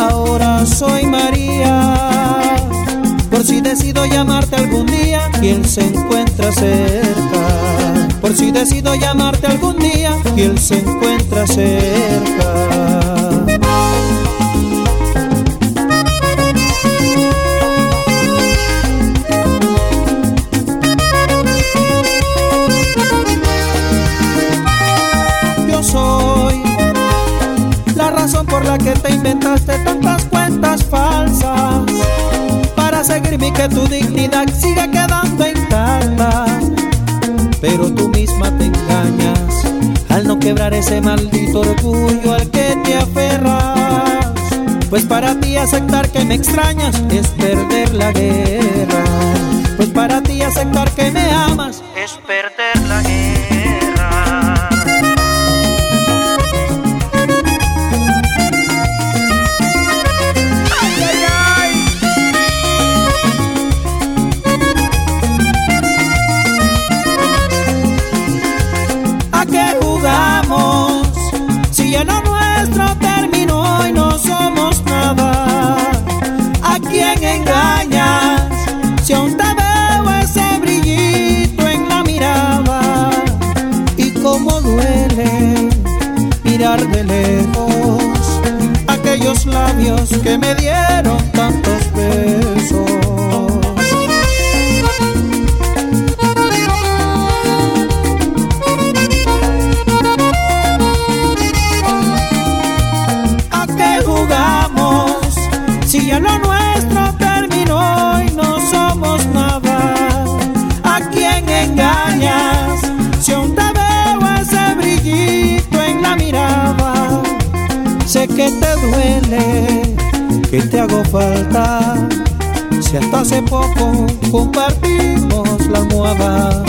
Ahora soy María. Por si decido llamarte algún día él se encuentra cerca. Por si decido llamarte algún día él se encuentra cerca. Que tu dignidad siga quedando intacta. Pero tú misma te engañas al no quebrar ese maldito orgullo al que te aferras. Pues para ti aceptar que me extrañas es perder la guerra. Pues para ti aceptar que me amas es perder mirar de lejos aquellos labios que me dieron tantos duele, que te hago falta. Si hasta hace poco compartimos la almohada.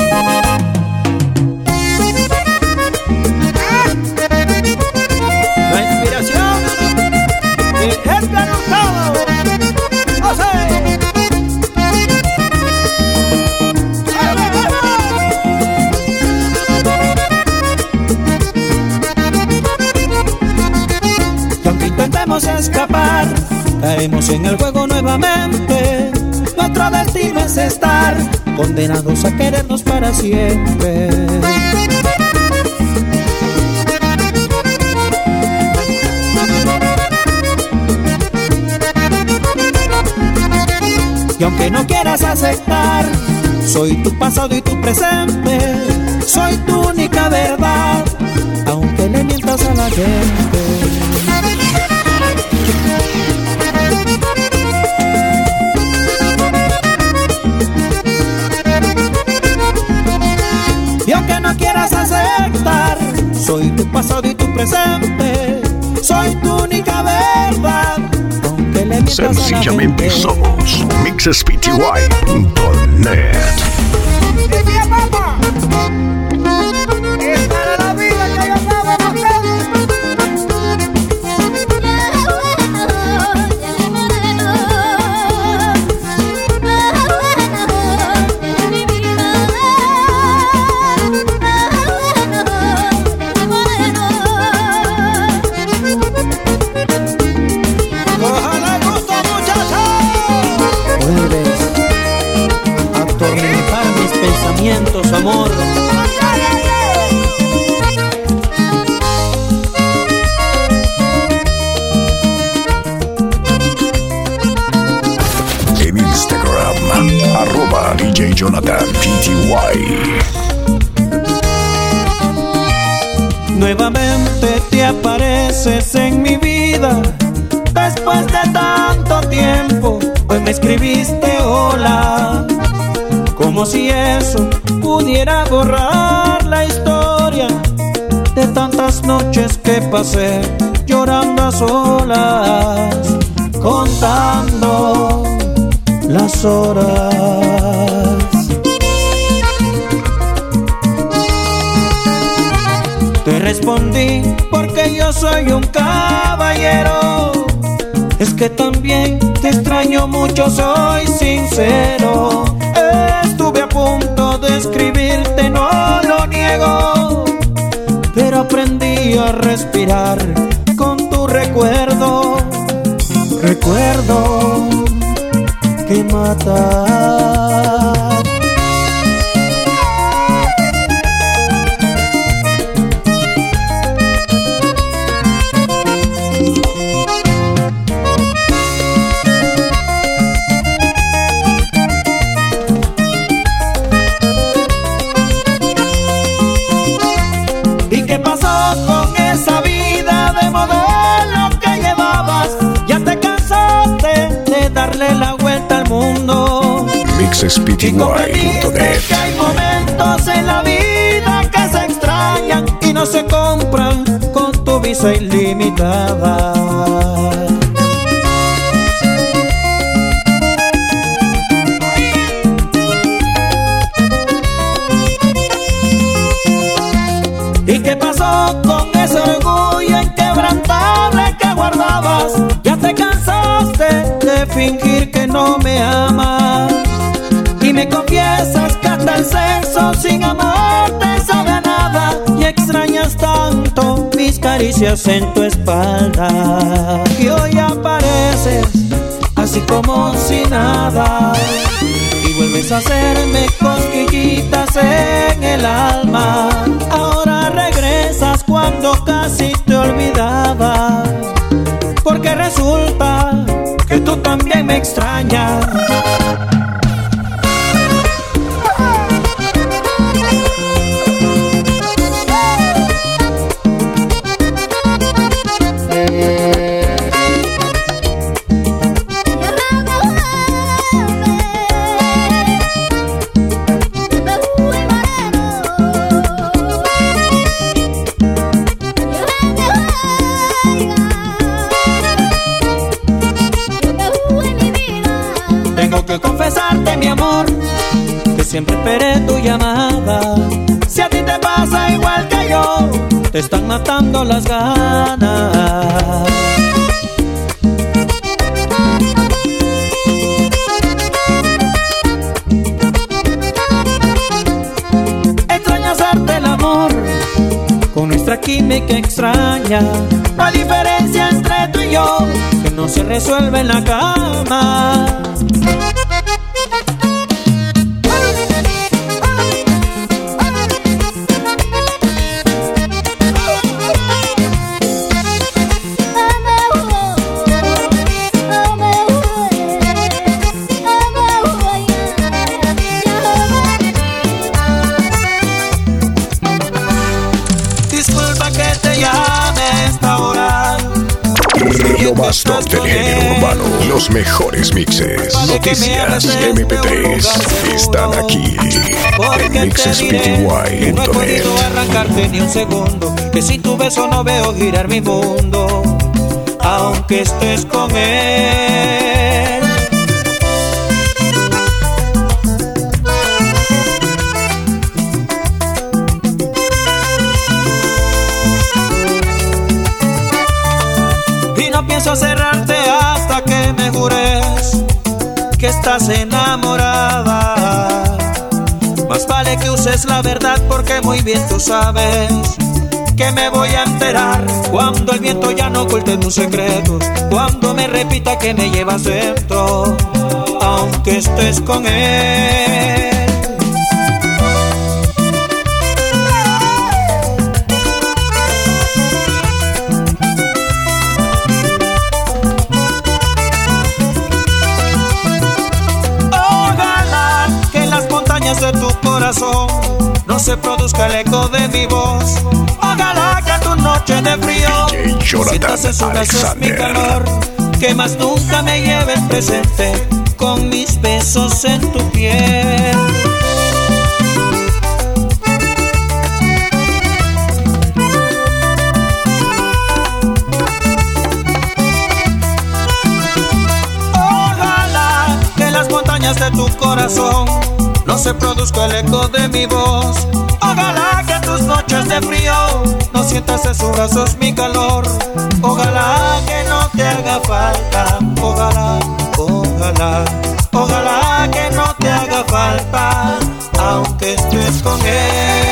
La inspiración de Edgar. Caemos en el juego nuevamente. Nuestro destino es estar condenados a querernos para siempre. Y aunque no quieras aceptar, soy tu pasado y tu presente, soy tu única verdad, aunque le mientas a la gente. Soy tu pasado y tu presente, soy tu única verdad, aunque le Sencillamente somos mixespty.net. En mi vida, Después de tanto tiempo, hoy me escribiste hola. Como si eso pudiera borrar la historia de tantas noches que pasé llorando a solas, contando las horas. Respondí porque yo soy un caballero. Es que también te extraño mucho, soy sincero. Estuve a punto de escribirte, no lo niego. Pero aprendí a respirar con tu recuerdo. Recuerdo que mata. Que hay momentos en la vida que se extrañan y no se compran con tu visa ilimitada. ¿Y qué pasó con ese orgullo inquebrantable que guardabas? Ya te cansaste de fingir que no me amas. Me confiesas que hasta el sexo sin amor te sabe nada. Y extrañas tanto mis caricias en tu espalda. Y hoy apareces así como si nada. Y vuelves a hacerme cosquillitas en el alma. Ahora regresas cuando casi te olvidaba. Porque resulta que tú también me extrañas. Siempre esperé tu llamada. Si a ti te pasa igual que yo, te están matando las ganas. Extraño hacerte el amor con nuestra química extraña. Hay diferencia entre tú y yo que no se resuelve en la cama. Los mejores mixes, noticias y MP3 están aquí. Porque en que no he MixSPTY.net. podido arrancarte ni un segundo Que sin tu beso no veo girar mi mundo Aunque estés con él. Y no pienso cerrarte estás enamorada. Más vale que uses la verdad porque muy bien tú sabes que me voy a enterar cuando el viento ya no oculte tus secretos, cuando me repita que me llevas dentro, aunque estés con él. Jonathan en sus mi calor. que más nunca me lleves presente con mis besos en tu piel. Ojalá que las montañas de tu corazón no se produzca el eco de mi voz. Ojalá que tus noches de frío no sientas en sus brazos mi calor. Ojalá que no te haga falta. Ojalá, ojalá, ojalá que no te haga falta, aunque estés con él.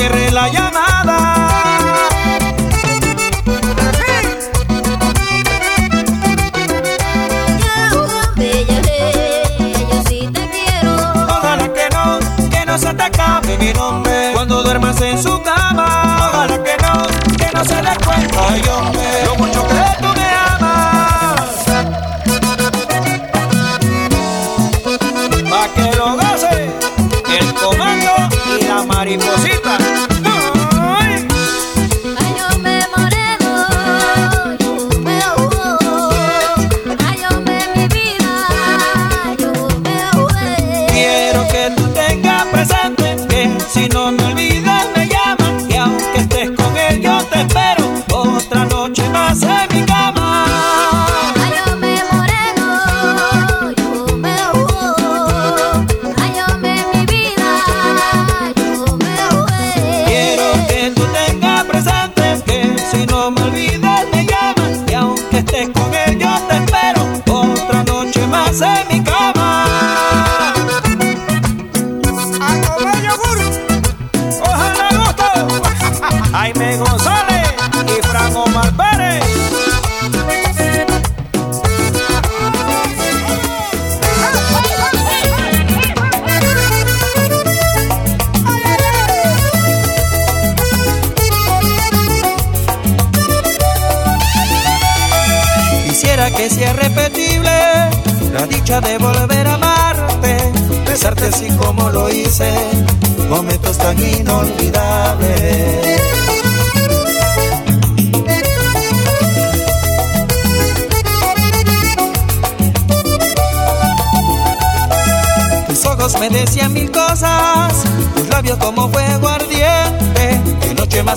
Cierre la llamada.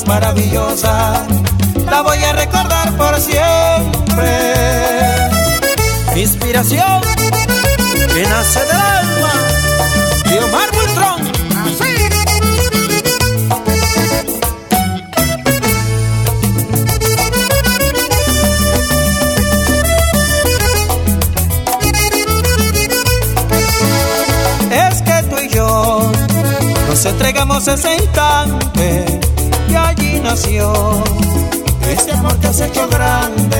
Maravillosa, la voy a recordar por siempre. Inspiración que nace del alma de Omar Bultrón. Es que tú y yo nos entregamos ese instante nació este amor que has hecho grande.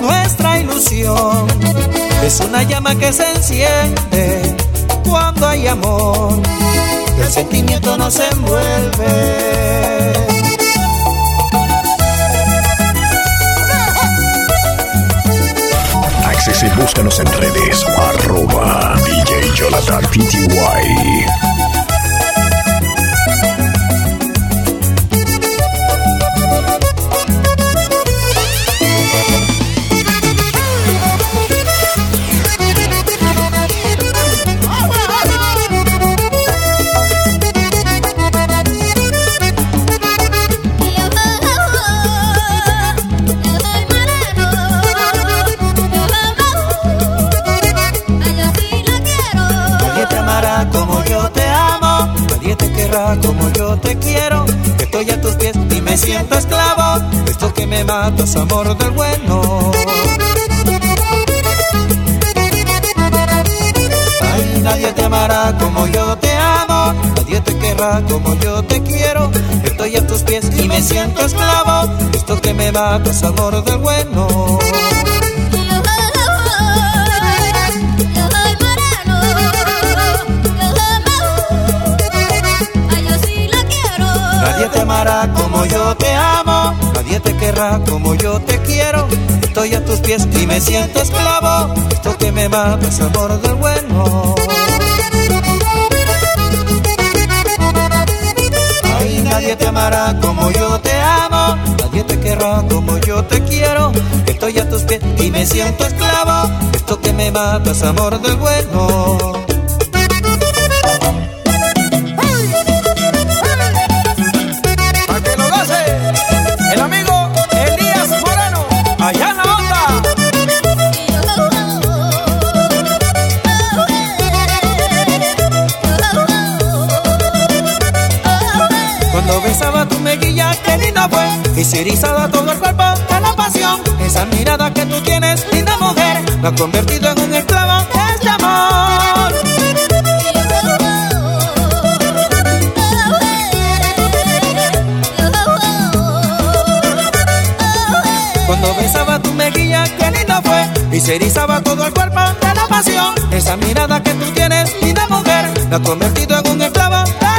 Nuestra ilusión es una llama que se enciende cuando hay amor. El sentimiento nos envuelve. Access y búscanos en redes. Arroba DJ Jonathan PTY. Amor del bueno. Ay, nadie te amará como yo te amo, nadie te querrá como yo te quiero. Estoy a tus pies y me siento esclavo. Esto que me mata es amor del bueno. Nadie te amará como yo te amo, nadie te querrá como yo te quiero. Estoy a tus pies y me siento esclavo. Esto que me mata es amor del bueno. Ay, nadie te amará como yo te amo, nadie te querrá como yo te quiero. Estoy a tus pies y me siento esclavo. Esto que me mata es amor del bueno. Y se erizaba todo el cuerpo de la pasión. Esa mirada que tú tienes, linda mujer, me ha convertido en un esclavo de este amor. Cuando besaba tu mejilla, qué lindo fue, y se erizaba todo el cuerpo de la pasión. Esa mirada que tú tienes, linda mujer, me ha convertido en un esclavo de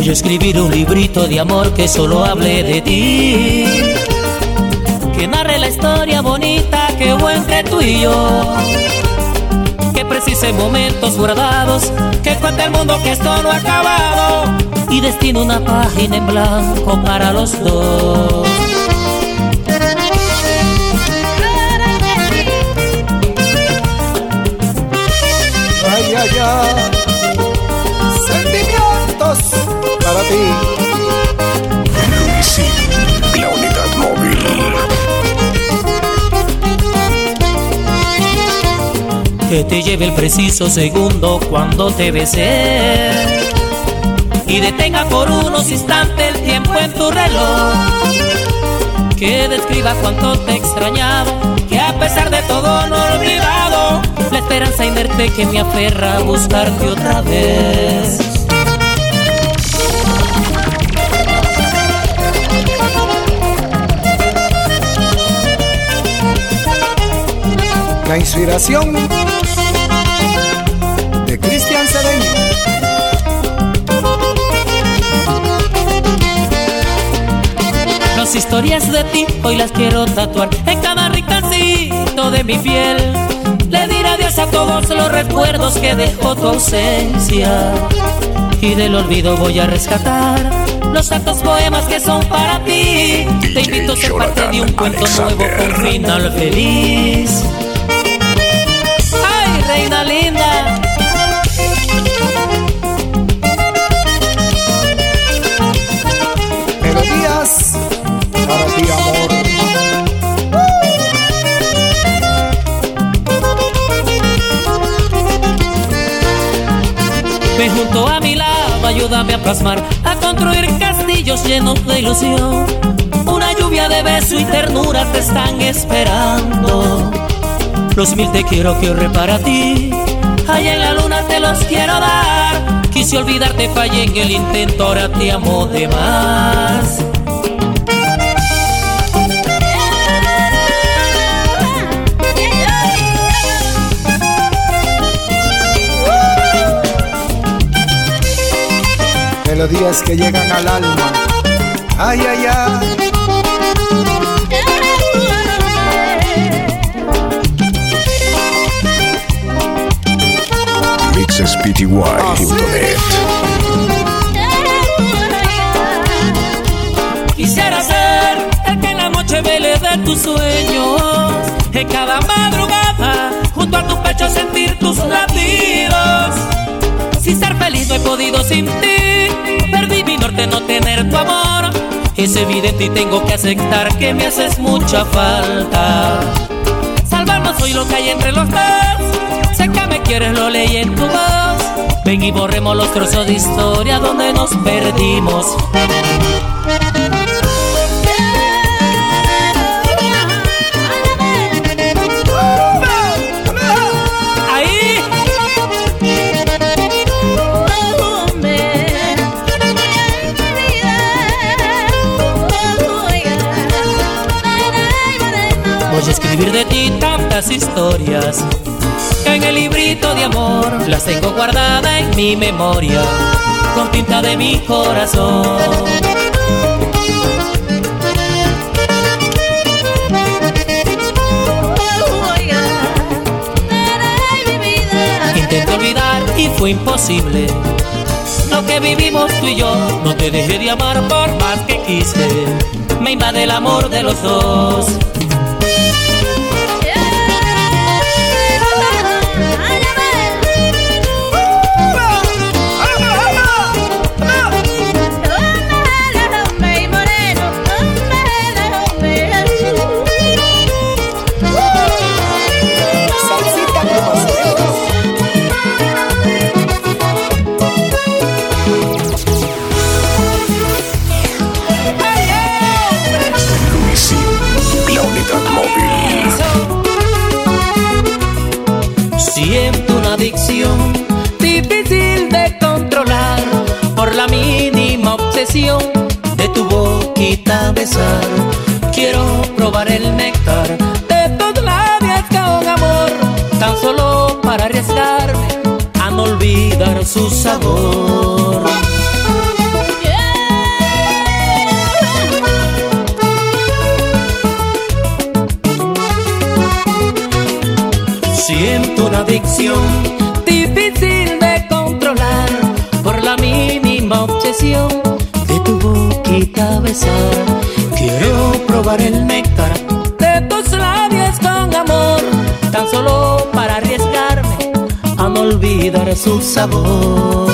Voy a escribir un librito de amor que solo hable de ti. Que narre la historia bonita que hubo entre tú y yo. Que precise momentos guardados. Que cuente el mundo que esto no ha acabado. Y destino una página en blanco para los dos. Ay, ay, ay. Sentimientos ti. la unidad móvil. Que te lleve el preciso segundo cuando te besé. Y detenga por unos instantes el tiempo en tu reloj. Que describa cuánto te he extrañado. Que a pesar de todo no he olvidado. La esperanza en verte que me aferra a buscarte otra vez. La inspiración de Cristian Cedeño. Las historias de ti hoy las quiero tatuar en cada rincóncito de mi piel. Le diré adiós a todos los recuerdos que dejó tu ausencia. Y del olvido voy a rescatar los santos poemas que son para ti. Te invito a ser parte de un cuento nuevo con final feliz Ven junto a mi lado, ayúdame a plasmar, a construir castillos llenos de ilusión. Una lluvia de beso y ternura te están esperando los mil te quiero que ahorre para ti. Allá en la luna te los quiero dar. Quise olvidarte, fallé en el intento, ahora te amo de más. Melodías que llegan al alma. Ay, ay, ay. spty.net. Quisiera ser el que en la noche vele de tus sueños. En cada madrugada, junto a tu pecho sentir tus latidos. Sin ser feliz no he podido sin ti. Perdí mi norte no tener tu amor. Es evidente y tengo que aceptar que me haces mucha falta. Salvarnos soy lo que hay entre los dos. Sé que me quieres, lo leí en tu voz. Ven y borremos los trozos de historia donde nos perdimos. Tantas historias que en el librito de amor las tengo guardadas en mi memoria con tinta de mi corazón. Intenté olvidar y fue imposible. Lo que vivimos tú y yo, no te dejé de amar por más que quise. Me invade el amor de los dos. Arriesgarme a no olvidar su sabor. Siento una adicción difícil de controlar por la mínima obsesión de tu boquita besar. Quiero probar el néctar de tus labios con amor, tan solo para arriesgarme a no olvidar su sabor.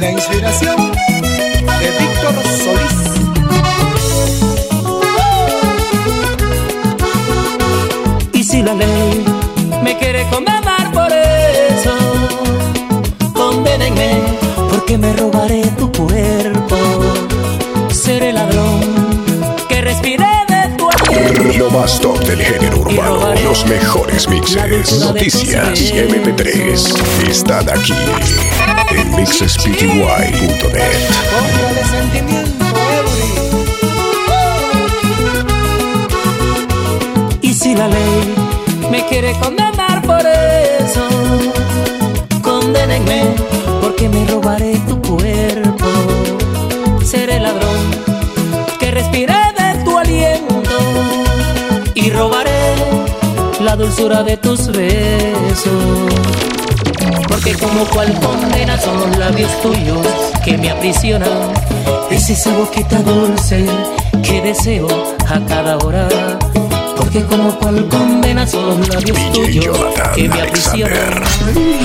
La inspiración mejores mixes, noticias y MP3 están aquí en mixespty.net. Y si la ley me quiere condenar por eso, condénenme porque me robaré tu cuerpo. La dulzura de tus besos. Porque como cual condena son los labios tuyos que me aprisionan. Es esa boquita dulce que deseo a cada hora. Porque como cual condena son los labios tuyos Jonathan que me aprisionan.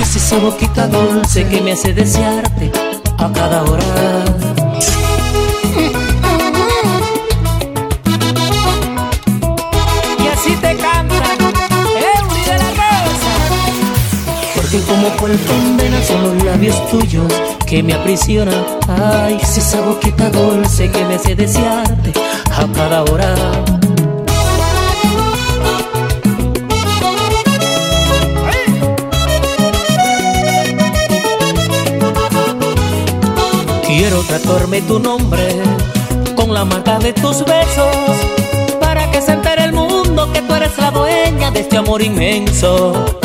Es esa boquita dulce que me hace desearte a cada hora. Porque como cual condena son los labios tuyos que me aprisionan. Ay, es esa boquita dulce que me hace desearte a cada hora. Quiero tatuarme tu nombre con la marca de tus besos para que se entere el mundo que tú eres la dueña de este amor inmenso.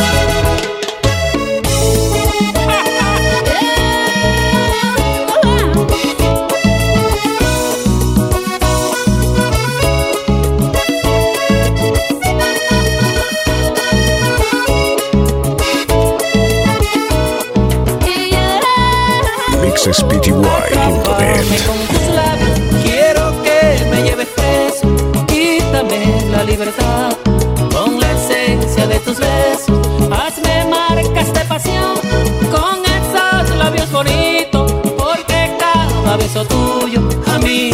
mixespty.net. Quiero que me lleves preso, quítame la libertad con la esencia de tus besos. Hazme marcas de pasión con esos labios bonitos, porque cada beso tuyo a mí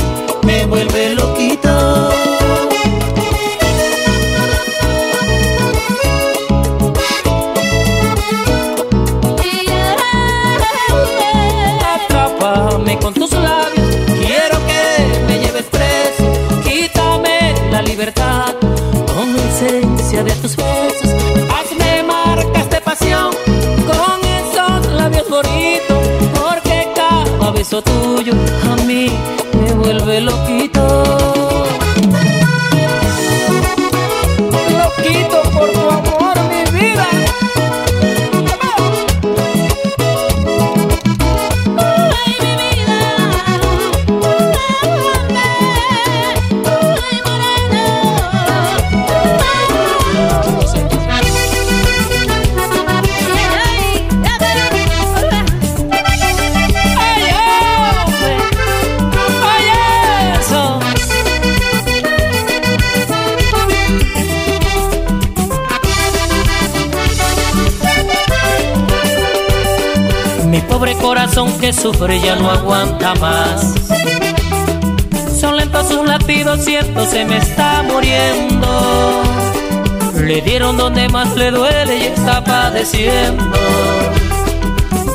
tuyo a mí me vuelve loquito. Sufre ya no aguanta más. Son lentos sus latidos, cierto, se me está muriendo. Le dieron donde más le duele y está padeciendo.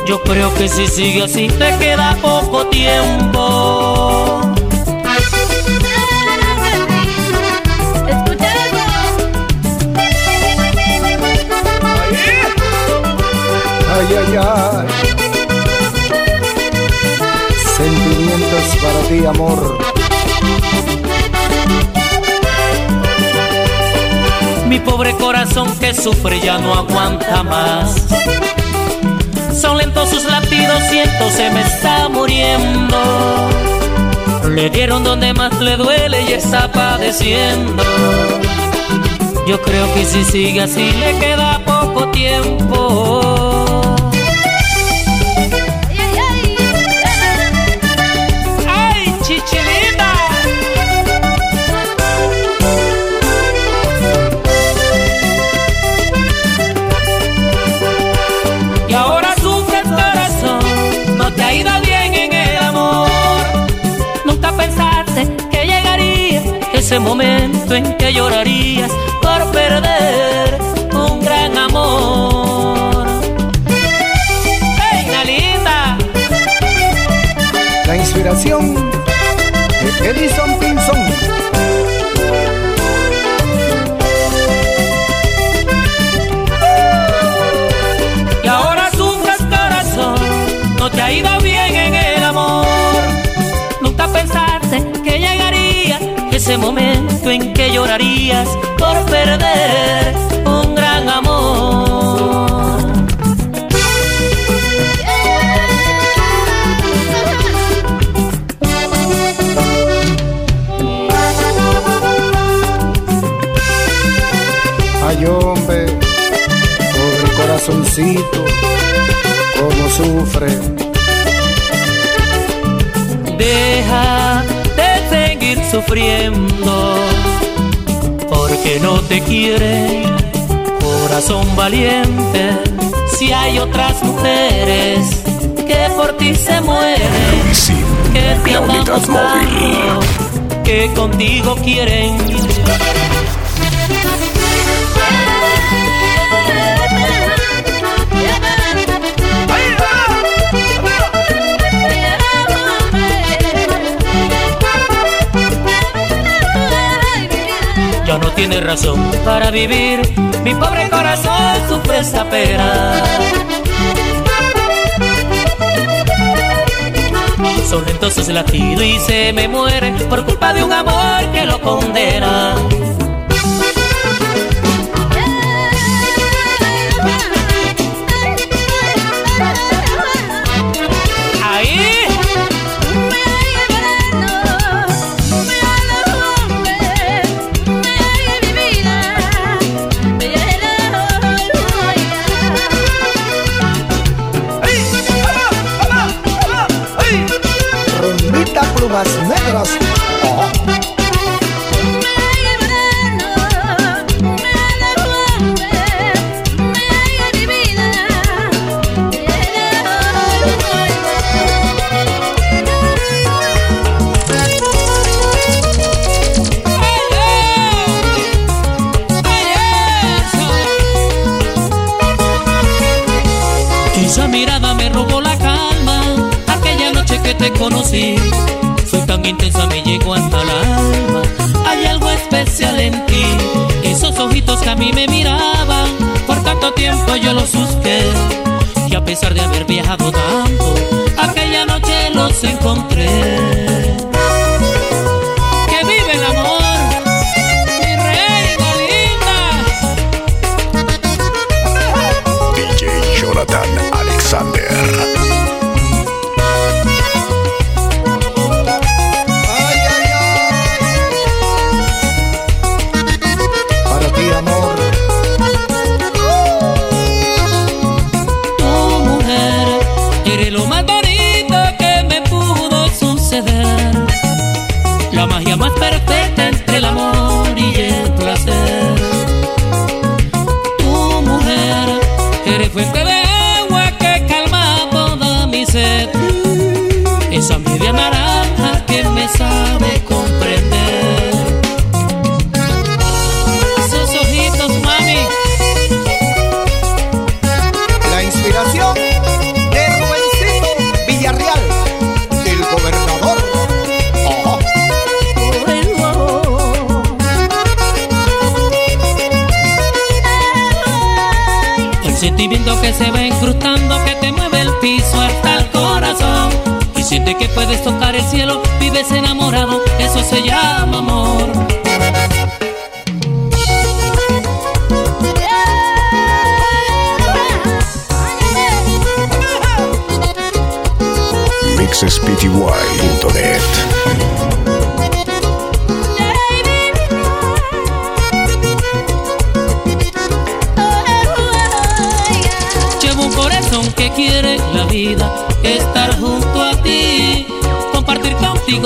Yo creo que si sigue así te queda poco tiempo. Ay, ay, ay. Para ti, amor. Mi pobre corazón que sufre ya no aguanta más. Son lentos sus latidos, siento se me está muriendo. Le dieron donde más le duele y está padeciendo. Yo creo que si sigue así le queda poco tiempo. Momento en que llorarías por perder un gran amor. ¡Hey, la linda! La inspiración de Edison Pinson. Y ahora sufres corazón, no te ha ido bien en el amor. Nunca pensaste que llegaría ese momento en que llorarías por perder un gran amor. Ay, hombre, pobre corazoncito, cómo sufre. Deja de seguir sufriendo porque no te quiere, corazón valiente. Si hay otras mujeres que por ti se mueren, que te móvil. buscando, que contigo quieren. Tiene razón para vivir, mi pobre corazón sufre esta pena. Son lentos sus latidos y se me muere por culpa de un amor que lo condena. Mí me miraban. Por tanto tiempo yo los busqué, y a pesar de haber viajado tanto, aquella noche los encontré.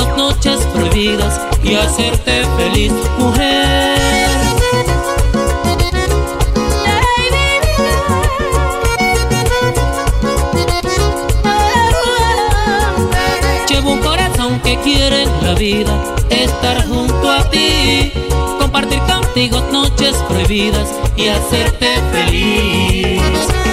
Noches prohibidas y hacerte feliz, mujer. Llevo un corazón que quiere la vida, estar junto a ti, compartir contigo noches prohibidas y hacerte feliz.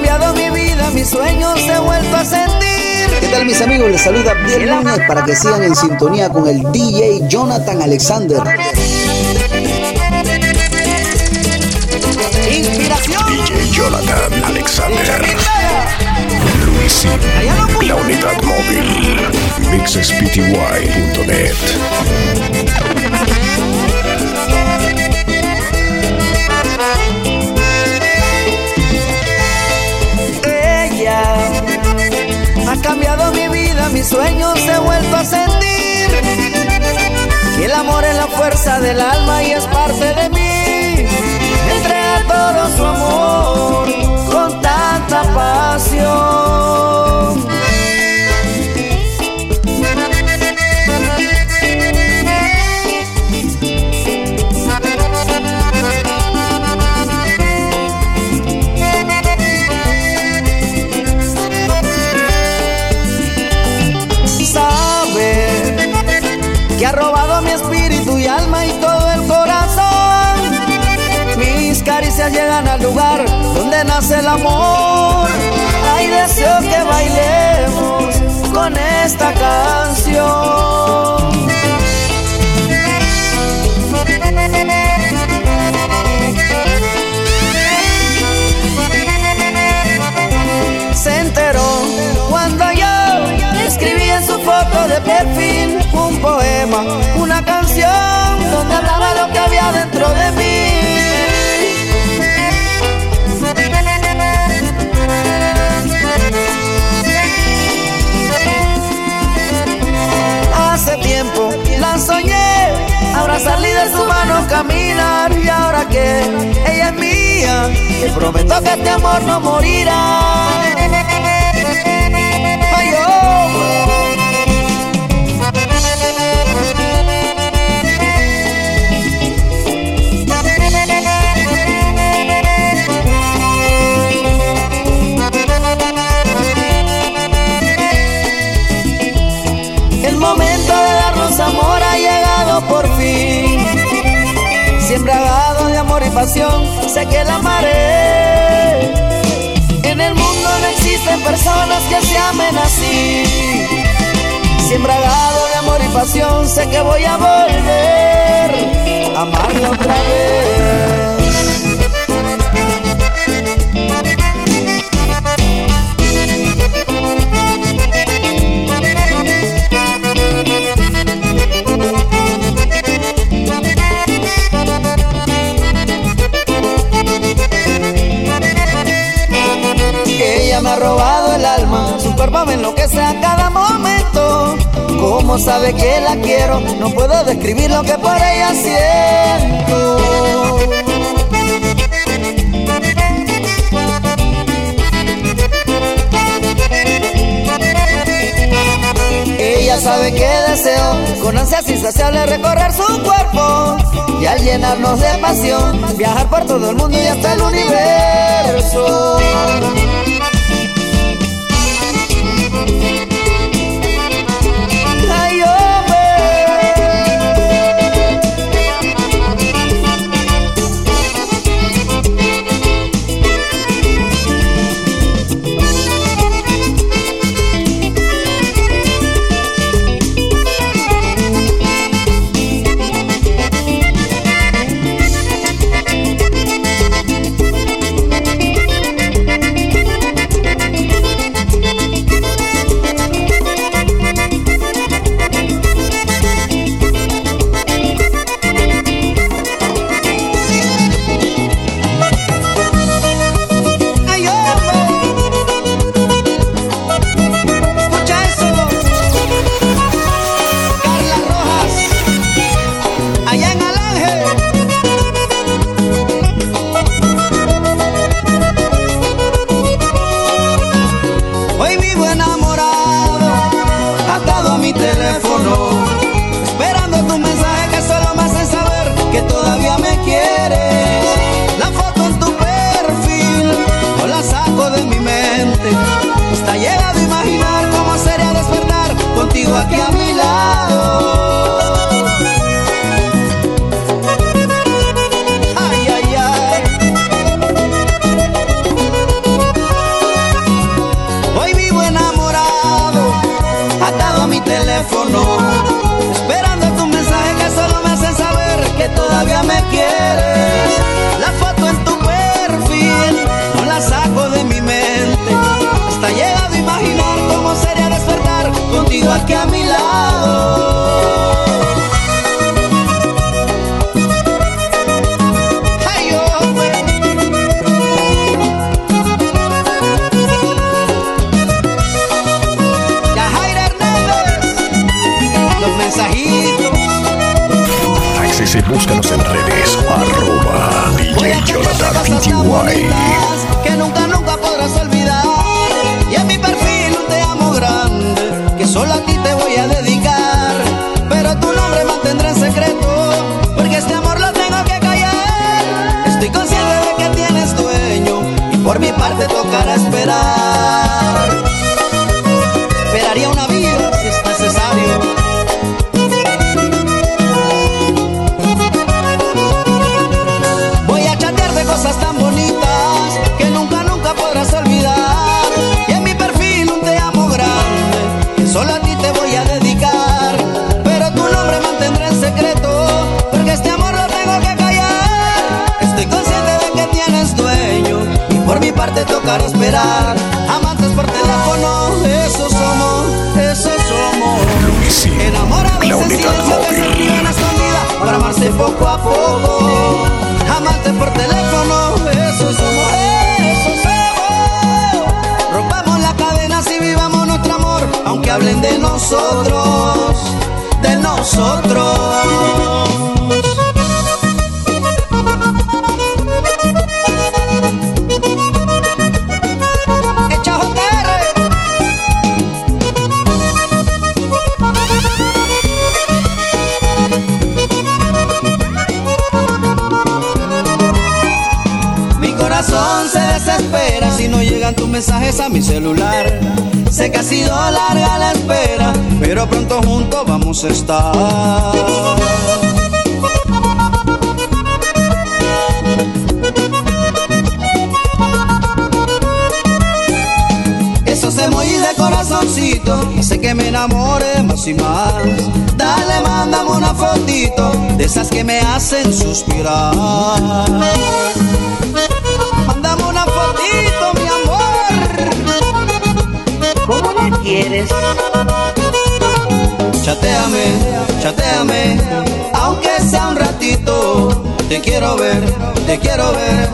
Cambiado mi vida, mis sueños han vuelto a sentir. ¿Qué tal mis amigos? Les saluda Biel Núñez para que sigan en sintonía con el DJ Jonathan Alexander. Inspiración. DJ Jonathan Alexander. Luisín, la unidad móvil. mixespty.net. mis sueños han vuelto a sentir. Y el amor es la fuerza del alma y es parte de mí. Entrega todo su amor con tanta pasión. Nace el amor. Ay, deseo que bailemos con esta canción. Se enteró cuando yo escribí en su foto de perfil un poema, una canción te prometo que este amor no morirá. Ay, oh. El sé que la amaré. En el mundo no existen personas que se amen así. Siembragado de amor y pasión, sé que voy a volver a amarla otra vez. Me ha robado el alma, su cuerpo me enloquece a cada momento. Como sabe que la quiero, no puedo describir lo que por ella siento. Ella sabe que deseo con ansias insaciables recorrer su cuerpo y al llenarnos de pasión viajar por todo el mundo y hasta el universo. Hablen de nosotros, de nosotros. tus mensajes a mi celular. Sé que ha sido larga la pero pronto juntos vamos a estar. Esos emojis de corazoncito sé que me enamore más y más. Dale, mándame una fotito de esas que me hacen suspirar. Mándame una fotito, mi amor quieres. Chateame, chateame, aunque sea un ratito. Te quiero ver, te quiero ver,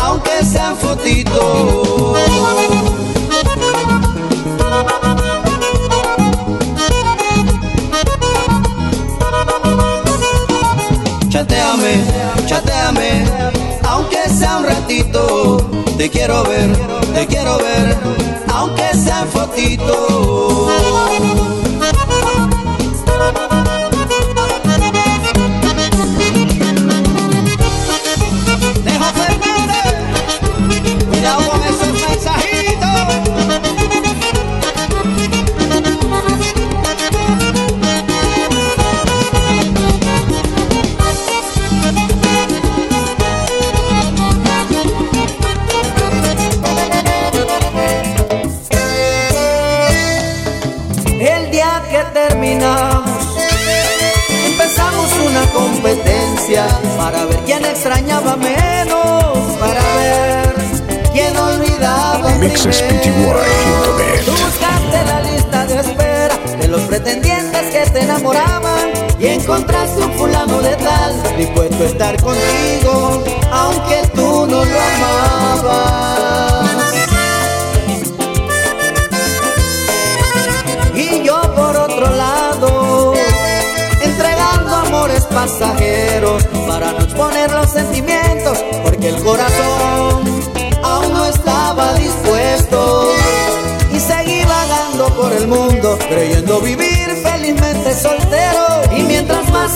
aunque sea un fotito. Chateame, chateame, aunque sea un ratito. Te quiero ver, te quiero ver, aunque sea en fotito.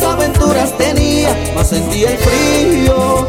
Aventuras tenía, más sentía el frío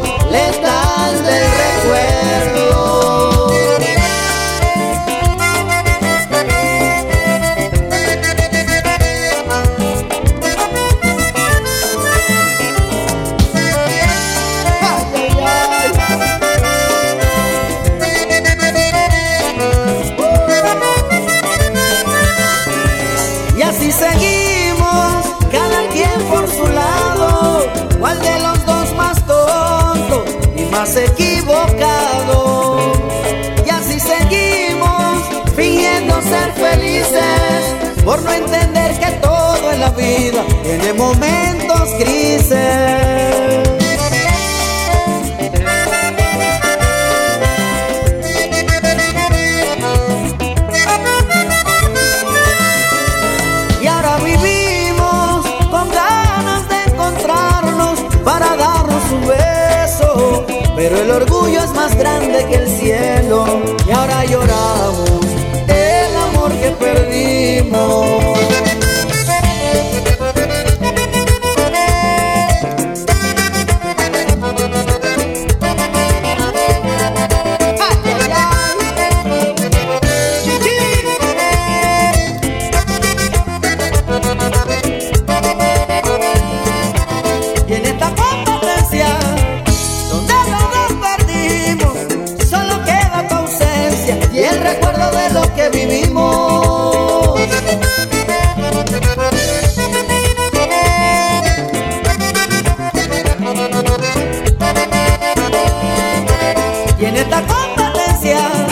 esta competencia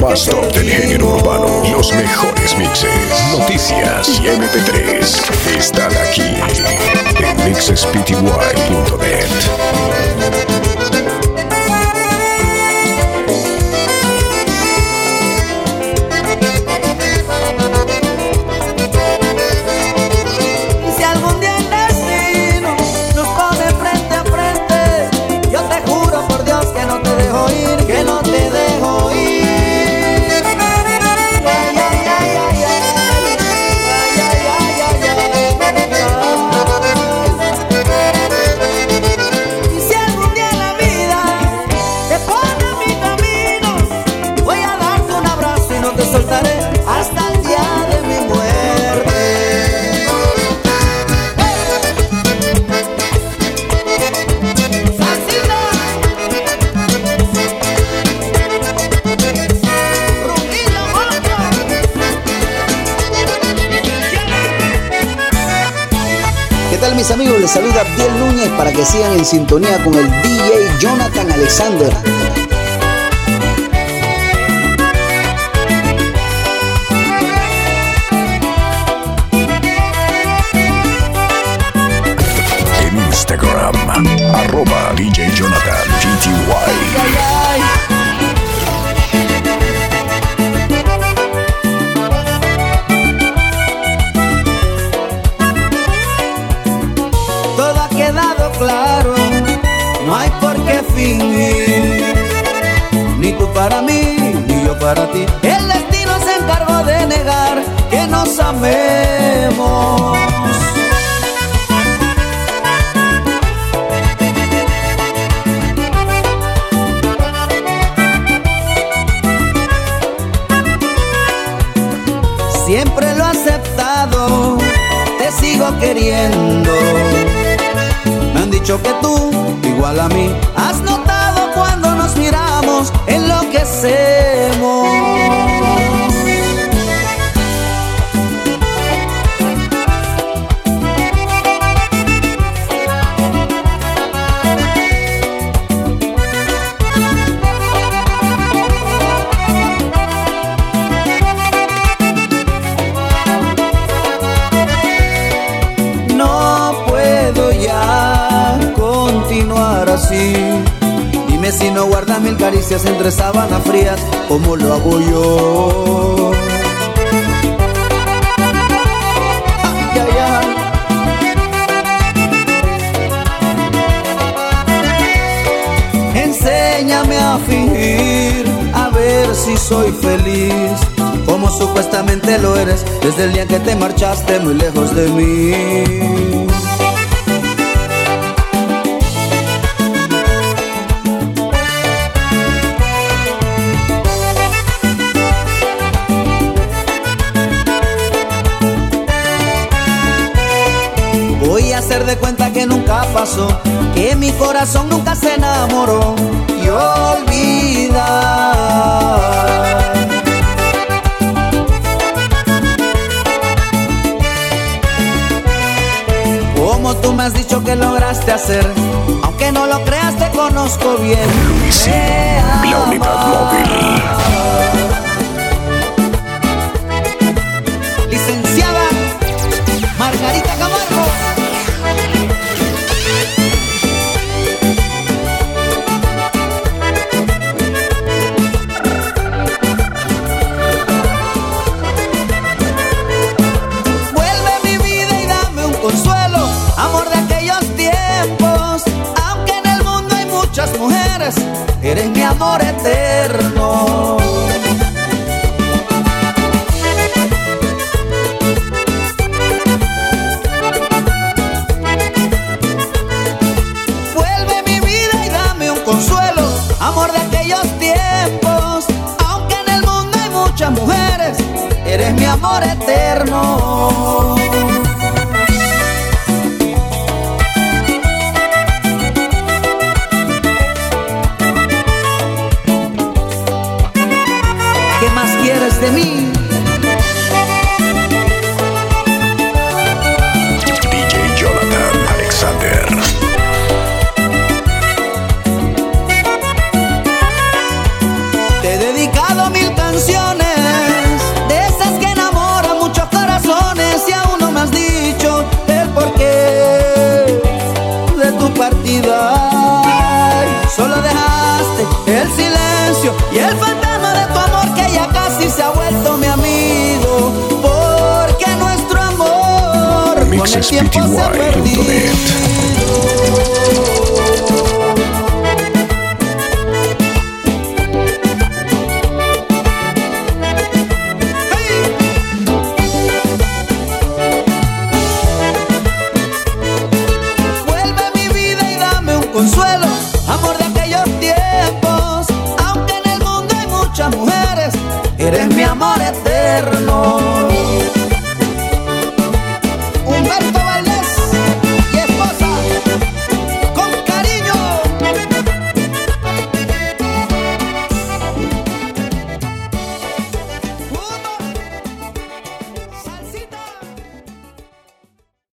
Lo del género urbano. Los mejores mixes. Noticias y MP3. Están aquí en mixespty.net. les saluda Abdiel Núñez para que sigan en sintonía con el DJ Jonathan Alexander. Que tú, igual a mí, has notado cuando nos miramos, enloquecemos. Caricias entre sábanas frías, como lo hago yo. Enséñame a fingir, a ver si soy feliz, como supuestamente lo eres desde el día que te marchaste muy lejos de mí. Pasó, que mi corazón nunca se enamoró y olvida. Como tú me has dicho que lograste hacer, aunque no lo creas te conozco bien. Luis, la unidad móvil. eres eres mi amor eterno. Y el fantasma de tu amor que ya casi se ha vuelto mi amigo. Porque nuestro amor con el tiempo se ha eres mi amor eterno.